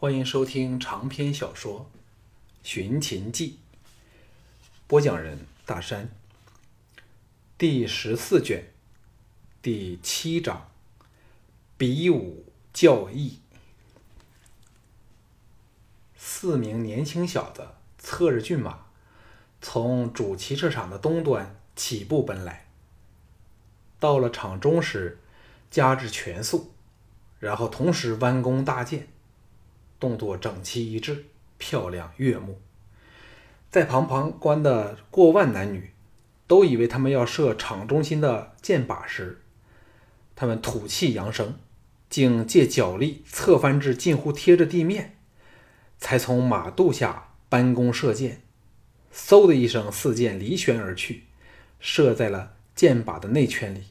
欢迎收听长篇小说《寻秦记》，播讲人大山。第十四卷第七章：比武教义。四名年轻小子策着骏马，从主骑射场的东端起步奔来。到了场中时，加至全速，然后同时弯弓搭箭。动作整齐一致，漂亮悦目。在旁旁观的过万男女，都以为他们要射场中心的箭靶时，他们吐气扬声，竟借脚力侧翻至近乎贴着地面，才从马肚下搬弓射箭。嗖的一声，四箭离弦而去，射在了箭靶的内圈里，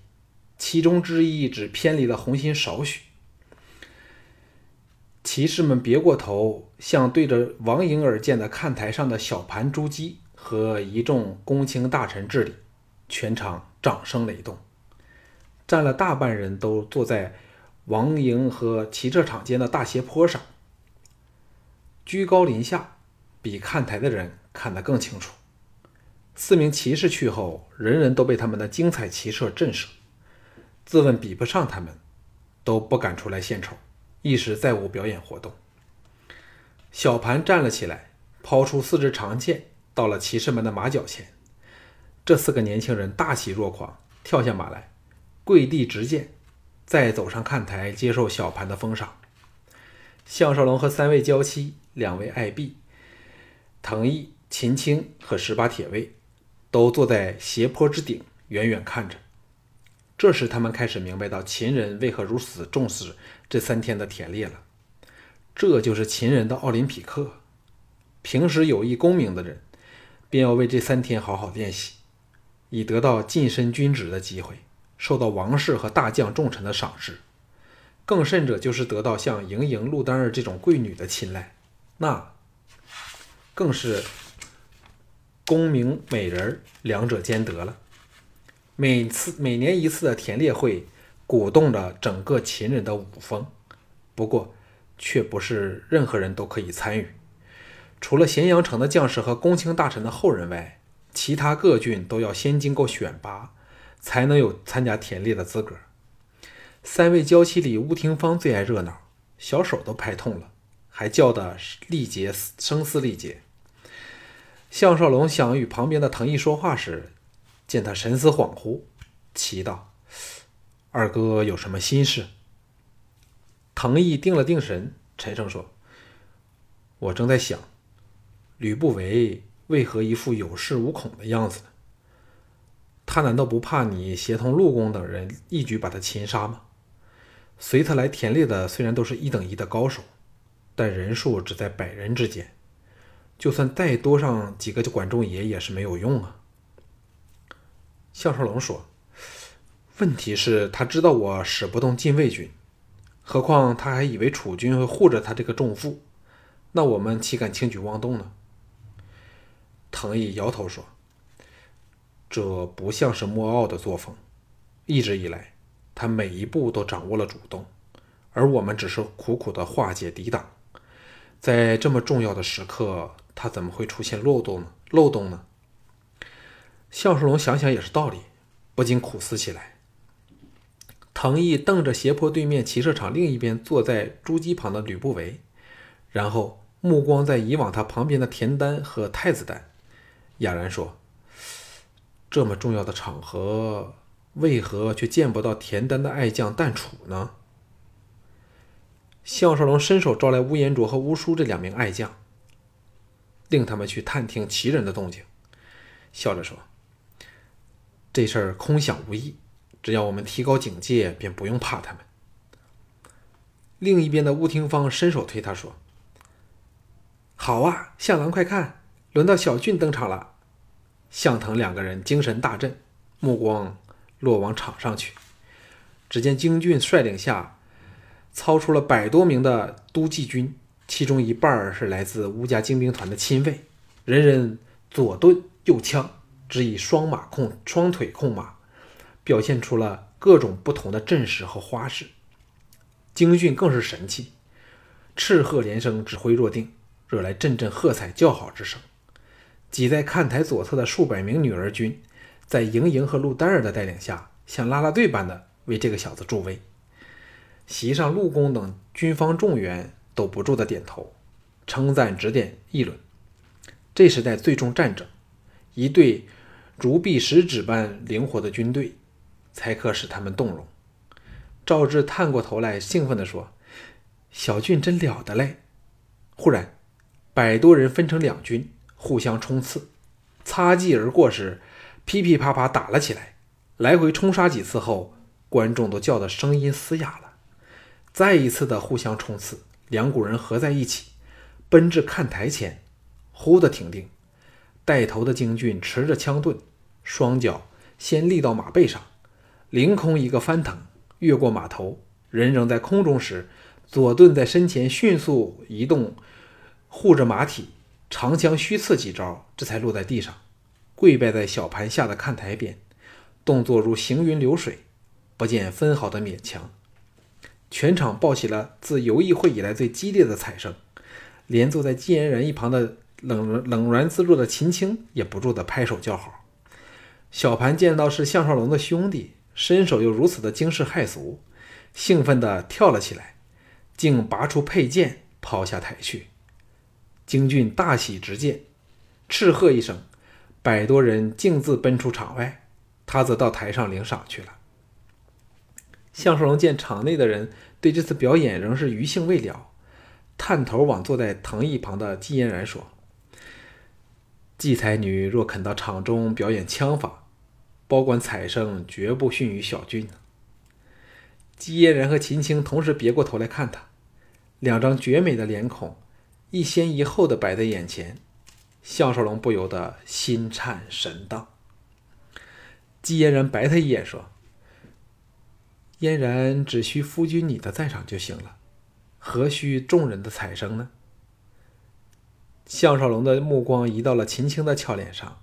其中之一只偏离了红心少许。骑士们别过头，向对着王营而建的看台上的小盘珠玑和一众公卿大臣致礼，全场掌声雷动。占了大半人都坐在王营和骑射场间的大斜坡上，居高临下，比看台的人看得更清楚。四名骑士去后，人人都被他们的精彩骑射震慑，自问比不上他们，都不敢出来献丑。一时再无表演活动。小盘站了起来，抛出四支长剑，到了骑士们的马脚前。这四个年轻人大喜若狂，跳下马来，跪地执剑，再走上看台接受小盘的封赏。项少龙和三位娇妻、两位爱婢、藤毅、秦青和十八铁卫，都坐在斜坡之顶，远远看着。这时，他们开始明白到秦人为何如此重视这三天的田猎了。这就是秦人的奥林匹克。平时有意功名的人，便要为这三天好好练习，以得到晋升军职的机会，受到王室和大将重臣的赏识。更甚者，就是得到像盈盈、陆丹儿这种贵女的青睐，那更是功名美人两者兼得了。每次每年一次的田猎会，鼓动着整个秦人的武风。不过，却不是任何人都可以参与。除了咸阳城的将士和公卿大臣的后人外，其他各郡都要先经过选拔，才能有参加田猎的资格。三位娇妻里，乌廷芳最爱热闹，小手都拍痛了，还叫得力竭，声嘶力竭。项少龙想与旁边的藤毅说话时，见他神思恍惚，祈道：“二哥有什么心事？”藤毅定了定神，沉声说：“我正在想，吕不韦为何一副有恃无恐的样子呢？他难道不怕你协同陆公等人一举把他擒杀吗？随他来田猎的虽然都是一等一的高手，但人数只在百人之间，就算再多上几个管仲爷也是没有用啊。”项少龙说：“问题是，他知道我使不动禁卫军，何况他还以为楚军会护着他这个重负，那我们岂敢轻举妄动呢？”藤毅摇头说：“这不像是莫傲的作风。一直以来，他每一步都掌握了主动，而我们只是苦苦的化解抵挡。在这么重要的时刻，他怎么会出现漏洞呢？漏洞呢？”项少龙想想也是道理，不禁苦思起来。藤毅瞪着斜坡对面骑射场另一边坐在朱玑旁的吕不韦，然后目光在以往他旁边的田丹和太子丹，哑然说：“这么重要的场合，为何却见不到田丹的爱将旦楚呢？”项少龙伸手招来乌延灼和乌叔这两名爱将，令他们去探听齐人的动静，笑着说。这事儿空想无益，只要我们提高警戒，便不用怕他们。另一边的乌廷芳伸手推他说：“好啊，向郎快看，轮到小俊登场了。”向腾两个人精神大振，目光落往场上去。只见京俊率领下，操出了百多名的都骑军，其中一半是来自乌家精兵团的亲卫，人人左盾右枪。只以双马控双腿控马，表现出了各种不同的阵势和花式。京俊更是神气，叱喝连声，指挥若定，惹来阵阵喝彩叫好之声。挤在看台左侧的数百名女儿军，在莹莹和陆丹儿的带领下，像啦啦队般的为这个小子助威。席上，陆公等军方众员都不住的点头，称赞、指点、议论。这时代最重战争，一队如臂使指般灵活的军队，才可使他们动容。赵志探过头来，兴奋地说：“小俊真了得嘞！”忽然，百多人分成两军，互相冲刺，擦肩而过时，噼噼啪啪打了起来。来回冲杀几次后，观众都叫得声音嘶哑了。再一次的互相冲刺，两股人合在一起，奔至看台前，忽的停定。带头的京俊持着枪盾，双脚先立到马背上，凌空一个翻腾，越过马头，人仍在空中时，左盾在身前迅速移动，护着马体，长枪虚刺几招，这才落在地上，跪拜在小盘下的看台边，动作如行云流水，不见分毫的勉强。全场爆起了自游艺会以来最激烈的彩声，连坐在纪嫣然一旁的冷冷然自若的秦青也不住的拍手叫好。小盘见到是项少龙的兄弟，身手又如此的惊世骇俗，兴奋的跳了起来，竟拔出佩剑抛下台去。京俊大喜直见，叱喝一声，百多人径自奔出场外，他则到台上领赏去了。项少龙见场内的人对这次表演仍是余兴未了，探头往坐在藤椅旁的季嫣然说：“季才女若肯到场中表演枪法，保管彩声绝不逊于小俊。”姬嫣然和秦青同时别过头来看他，两张绝美的脸孔一先一后的摆在眼前，项少龙不由得心颤神荡。姬嫣然白他一眼说。嫣然只需夫君你的在场就行了，何须众人的彩声呢？项少龙的目光移到了秦青的俏脸上，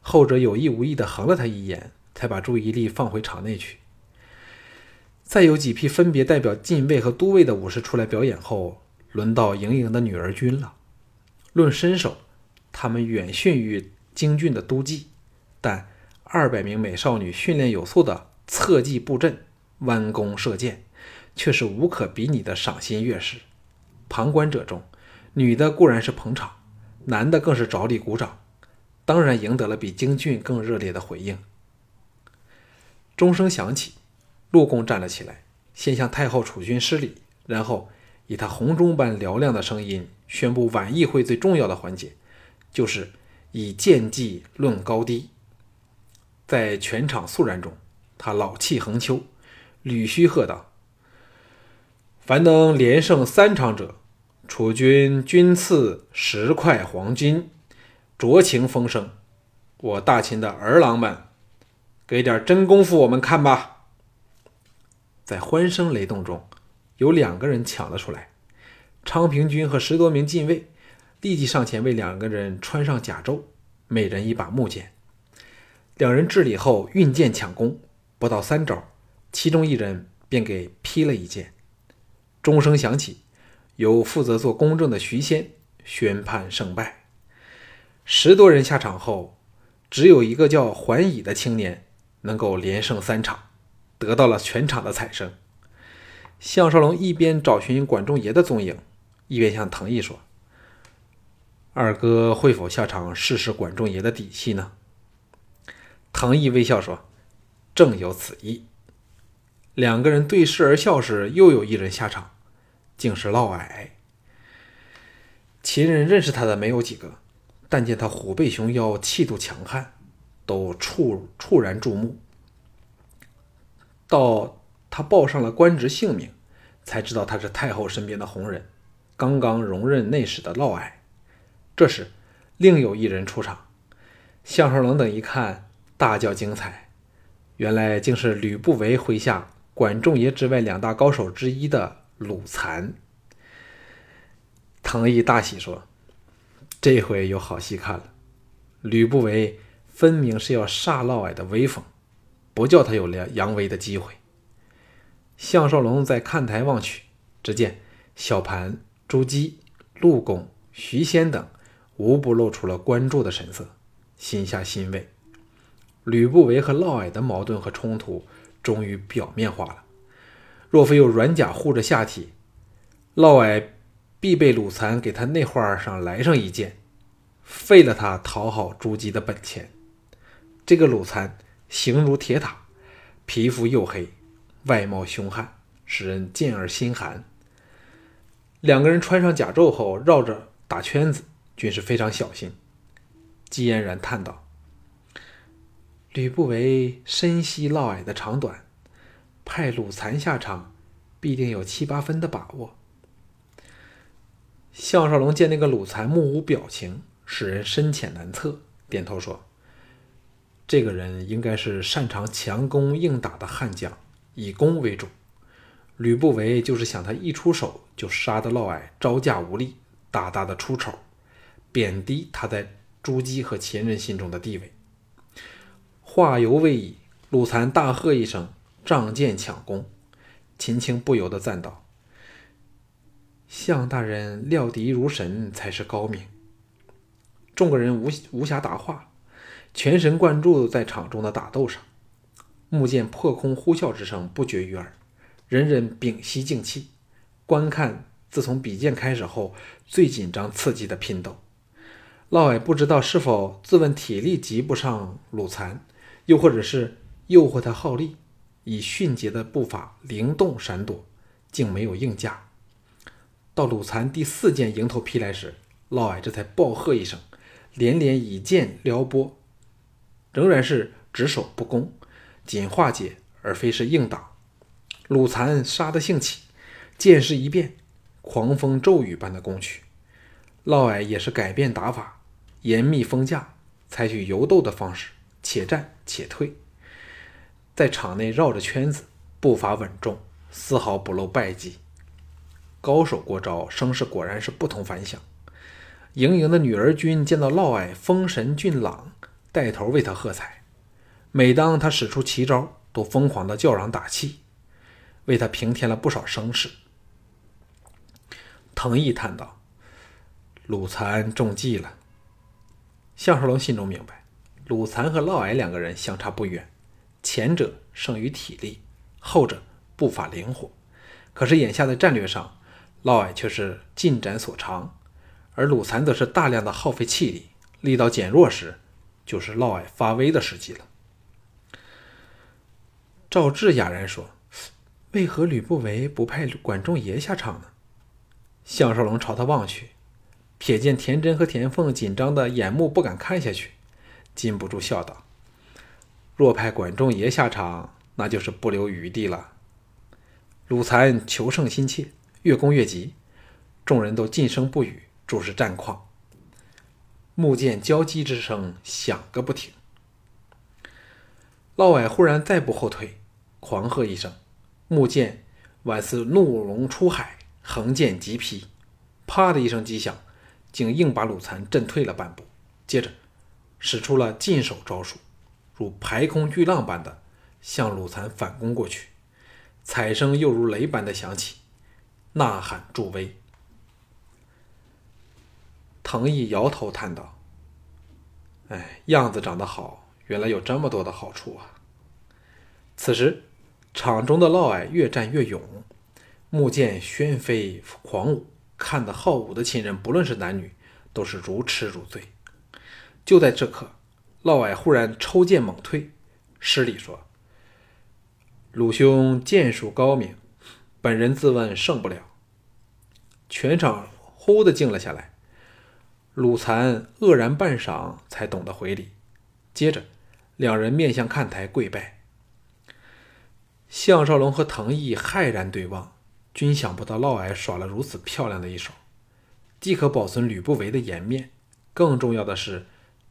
后者有意无意的横了他一眼，才把注意力放回场内去。再有几批分别代表禁卫和都尉的武士出来表演后，轮到盈盈的女儿军了。论身手，他们远逊于京俊的都记，但二百名美少女训练有素的侧骑布阵。弯弓射箭，却是无可比拟的赏心悦事。旁观者中，女的固然是捧场，男的更是着力鼓掌，当然赢得了比京俊更热烈的回应。钟声响起，陆公站了起来，先向太后储君施礼，然后以他洪钟般嘹亮的声音宣布晚议会最重要的环节，就是以剑技论高低。在全场肃然中，他老气横秋。吕须喝道：“凡能连胜三场者，楚军均赐十块黄金，酌情风声。我大秦的儿郎们，给点真功夫我们看吧！”在欢声雷动中，有两个人抢了出来。昌平君和十多名禁卫立即上前为两个人穿上甲胄，每人一把木剑。两人至礼后运剑抢攻，不到三招。其中一人便给劈了一剑，钟声响起，由负责做公证的徐仙宣判胜败。十多人下场后，只有一个叫桓乙的青年能够连胜三场，得到了全场的彩声。项少龙一边找寻管仲爷的踪影，一边向藤毅说：“二哥会否下场试试管仲爷的底细呢？”藤毅微笑说：“正有此意。”两个人对视而笑时，又有一人下场，竟是嫪毐。秦人认识他的没有几个，但见他虎背熊腰，气度强悍，都触触然注目。到他报上了官职姓名，才知道他是太后身边的红人，刚刚荣任内史的嫪毐。这时，另有一人出场，项少龙等一看，大叫精彩，原来竟是吕不韦麾下。管仲爷之外两大高手之一的鲁残，唐毅大喜说：“这回有好戏看了。吕不韦分明是要煞嫪毐的威风，不叫他有了扬威的机会。”项少龙在看台望去，只见小盘朱姬、陆公、徐仙等无不露出了关注的神色，心下欣慰。吕不韦和嫪毐的矛盾和冲突终于表面化了。若非有软甲护着下体，嫪毐必被鲁残给他内画上来上一剑，废了他讨好朱姬的本钱。这个鲁残形如铁塔，皮肤黝黑，外貌凶悍，使人见而心寒。两个人穿上甲胄后，绕着打圈子，均是非常小心。姬嫣然叹道。吕不韦深悉嫪毐的长短，派鲁残下场，必定有七八分的把握。项少龙见那个鲁残目无表情，使人深浅难测，点头说：“这个人应该是擅长强攻硬打的悍将，以攻为主。吕不韦就是想他一出手就杀得嫪毐招架无力，大大的出丑，贬低他在朱姬和前人心中的地位。”话犹未已，鲁残大喝一声，仗剑抢攻。秦青不由得赞道：“项大人料敌如神，才是高明。”众个人无无暇答话，全神贯注在场中的打斗上。木剑破空呼啸之声不绝于耳，人人屏息静气，观看自从比剑开始后最紧张刺激的拼斗。嫪毐不知道是否自问体力及不上鲁残。又或者是诱惑他耗力，以迅捷的步伐灵动闪躲，竟没有应架。到鲁残第四剑迎头劈来时，嫪毐这才暴喝一声，连连以剑撩拨，仍然是只守不攻，仅化解而非是硬打。鲁残杀得兴起，剑势一变，狂风骤雨般的攻去。嫪毐也是改变打法，严密封架，采取游斗的方式。且战且退，在场内绕着圈子，步伐稳重，丝毫不露败绩。高手过招，声势果然是不同凡响。盈盈的女儿军见到嫪毐风神俊朗，带头为他喝彩。每当他使出奇招，都疯狂的叫嚷打气，为他平添了不少声势。藤毅叹道：“鲁残中计了。”项少龙心中明白。鲁残和嫪毐两个人相差不远，前者胜于体力，后者步伐灵活。可是眼下的战略上，嫪毐却是进展所长，而鲁残则是大量的耗费气力，力道减弱时，就是嫪毐发威的时机了。赵志哑然说：“为何吕不韦不派管仲爷下场呢？”项少龙朝他望去，瞥见田真和田凤紧张的眼目，不敢看下去。禁不住笑道：“若派管仲爷下场，那就是不留余地了。”鲁残求胜心切，越攻越急，众人都噤声不语，注视战况。木剑交击之声响个不停。嫪毐忽然再不后退，狂喝一声，木剑宛似怒龙出海，横剑急劈，啪的一声击响，竟硬把鲁残震退了半步。接着。使出了禁手招数，如排空巨浪般的向鲁残反攻过去，彩声又如雷般的响起，呐喊助威。藤毅摇头叹道：“哎，样子长得好，原来有这么多的好处啊！”此时，场中的嫪毐越战越勇，木剑喧飞狂舞，看得好武的亲人，不论是男女，都是如痴如醉。就在这刻，嫪毐忽然抽剑猛退，施礼说：“鲁兄剑术高明，本人自问胜不了。”全场忽的静了下来。鲁残愕然半晌，才懂得回礼。接着，两人面向看台跪拜。项少龙和藤毅骇然对望，均想不到嫪毐耍了如此漂亮的一手，既可保存吕不韦的颜面，更重要的是。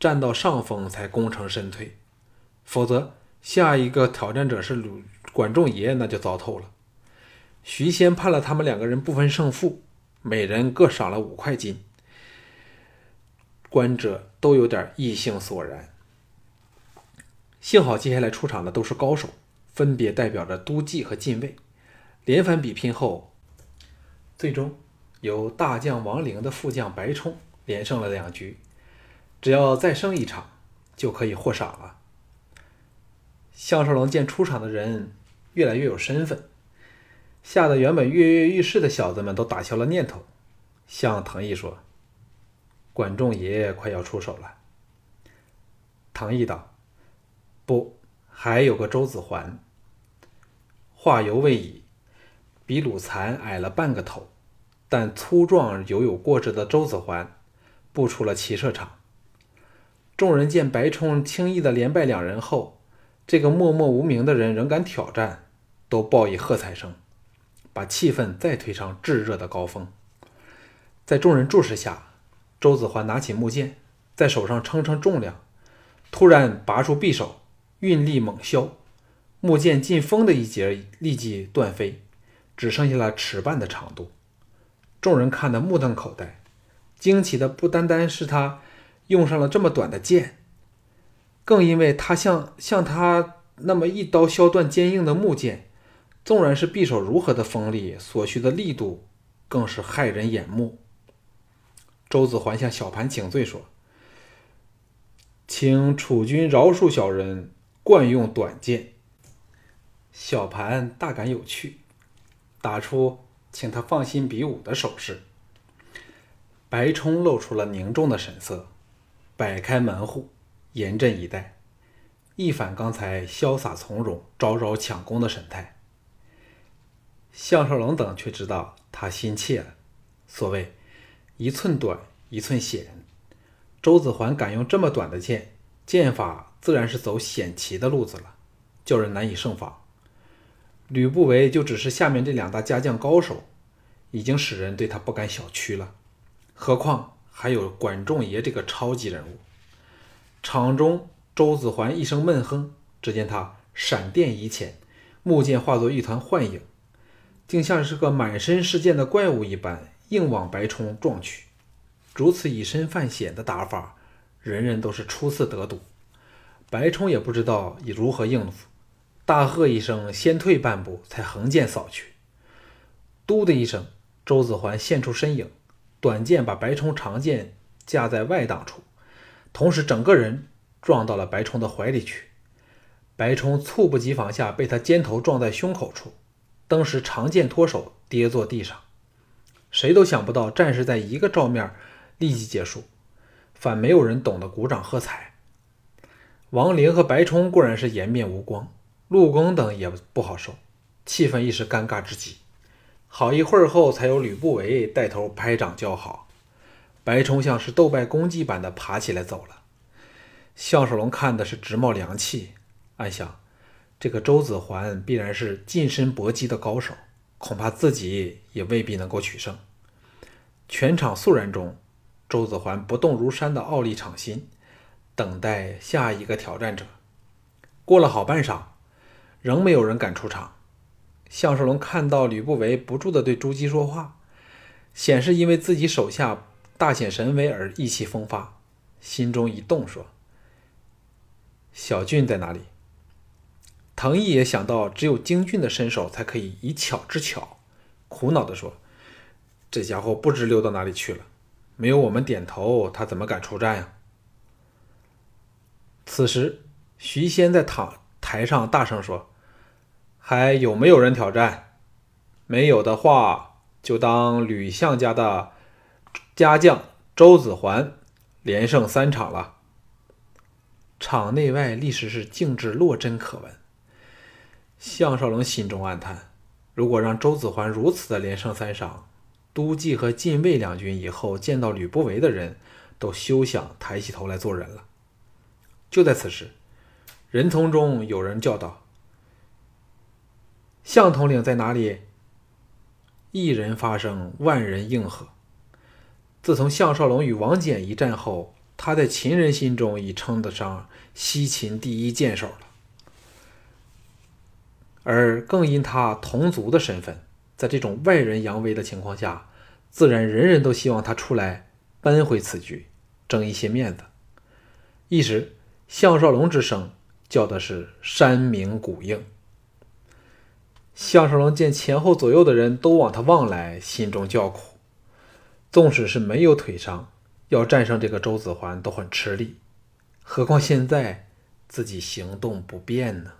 占到上风才功成身退，否则下一个挑战者是鲁管仲爷，那就糟透了。徐仙判了他们两个人不分胜负，每人各赏了五块金，观者都有点异性索然。幸好接下来出场的都是高手，分别代表着都记和禁卫。连番比拼后，最终由大将王陵的副将白冲连胜了两局，只要再胜一场就可以获赏了。项少龙见出场的人越来越有身份，吓得原本跃跃欲试的小子们都打消了念头，向唐毅说：“管仲爷爷快要出手了。”唐毅道：“不，还有个周子桓。”话犹未已，比鲁残矮了半个头，但粗壮犹有过之的周子桓步出了骑射场。众人见白冲轻易的连败两人后，这个默默无名的人仍敢挑战，都报以喝彩声，把气氛再推上炙热的高峰。在众人注视下，周子桓拿起木剑，在手上称称重量，突然拔出匕首，运力猛削，木剑进锋的一截立即断飞，只剩下了尺半的长度。众人看得目瞪口呆，惊奇的不单单是他用上了这么短的剑。更因为他像像他那么一刀削断坚硬的木剑，纵然是匕首如何的锋利，所需的力度更是骇人眼目。周子桓向小盘请罪说：“请楚军饶恕小人惯用短剑。”小盘大感有趣，打出请他放心比武的手势。白冲露出了凝重的神色，摆开门户。严阵以待，一反刚才潇洒从容、招招抢攻的神态。项少龙等却知道他心切了。所谓“一寸短，一寸险”，周子桓敢用这么短的剑，剑法自然是走险棋的路子了，叫人难以胜防。吕不韦就只是下面这两大家将高手，已经使人对他不敢小觑了，何况还有管仲爷这个超级人物。场中，周子桓一声闷哼，只见他闪电移前，木剑化作一团幻影，竟像是个满身是剑的怪物一般，硬往白冲撞去。如此以身犯险的打法，人人都是初次得睹。白冲也不知道以如何应付，大喝一声，先退半步，才横剑扫去。嘟的一声，周子桓现出身影，短剑把白冲长剑架在外挡处。同时，整个人撞到了白冲的怀里去。白冲猝不及防下，被他肩头撞在胸口处，当时长剑脱手，跌坐地上。谁都想不到，战事在一个照面立即结束，反没有人懂得鼓掌喝彩。王林和白冲固然是颜面无光，陆公等也不好受，气氛一时尴尬之极。好一会儿后，才有吕不韦带头拍掌叫好。白冲像是斗败公鸡般的爬起来走了，项少龙看的是直冒凉气，暗想：这个周子桓必然是近身搏击的高手，恐怕自己也未必能够取胜。全场肃然中，周子桓不动如山的傲立场心，等待下一个挑战者。过了好半晌，仍没有人敢出场。项少龙看到吕不韦不住的对朱姬说话，显是因为自己手下。大显神威而意气风发，心中一动，说：“小俊在哪里？”藤毅也想到，只有精俊的身手才可以以巧制巧，苦恼地说：“这家伙不知溜到哪里去了，没有我们点头，他怎么敢出战呀？”此时，徐仙在躺台上大声说：“还有没有人挑战？没有的话，就当吕相家的。”家将周子桓连胜三场了，场内外立时是静至落针可闻。项少龙心中暗叹：如果让周子桓如此的连胜三场，都记和禁卫两军以后见到吕不韦的人都休想抬起头来做人了。就在此时，人丛中有人叫道：“项统领在哪里？”一人发声，万人应和。自从项少龙与王翦一战后，他在秦人心中已称得上西秦第一剑手了。而更因他同族的身份，在这种外人扬威的情况下，自然人人都希望他出来扳回此局，争一些面子。一时，项少龙之声叫的是山鸣谷应。项少龙见前后左右的人都往他望来，心中叫苦。纵使是没有腿伤，要战胜这个周子桓都很吃力，何况现在自己行动不便呢？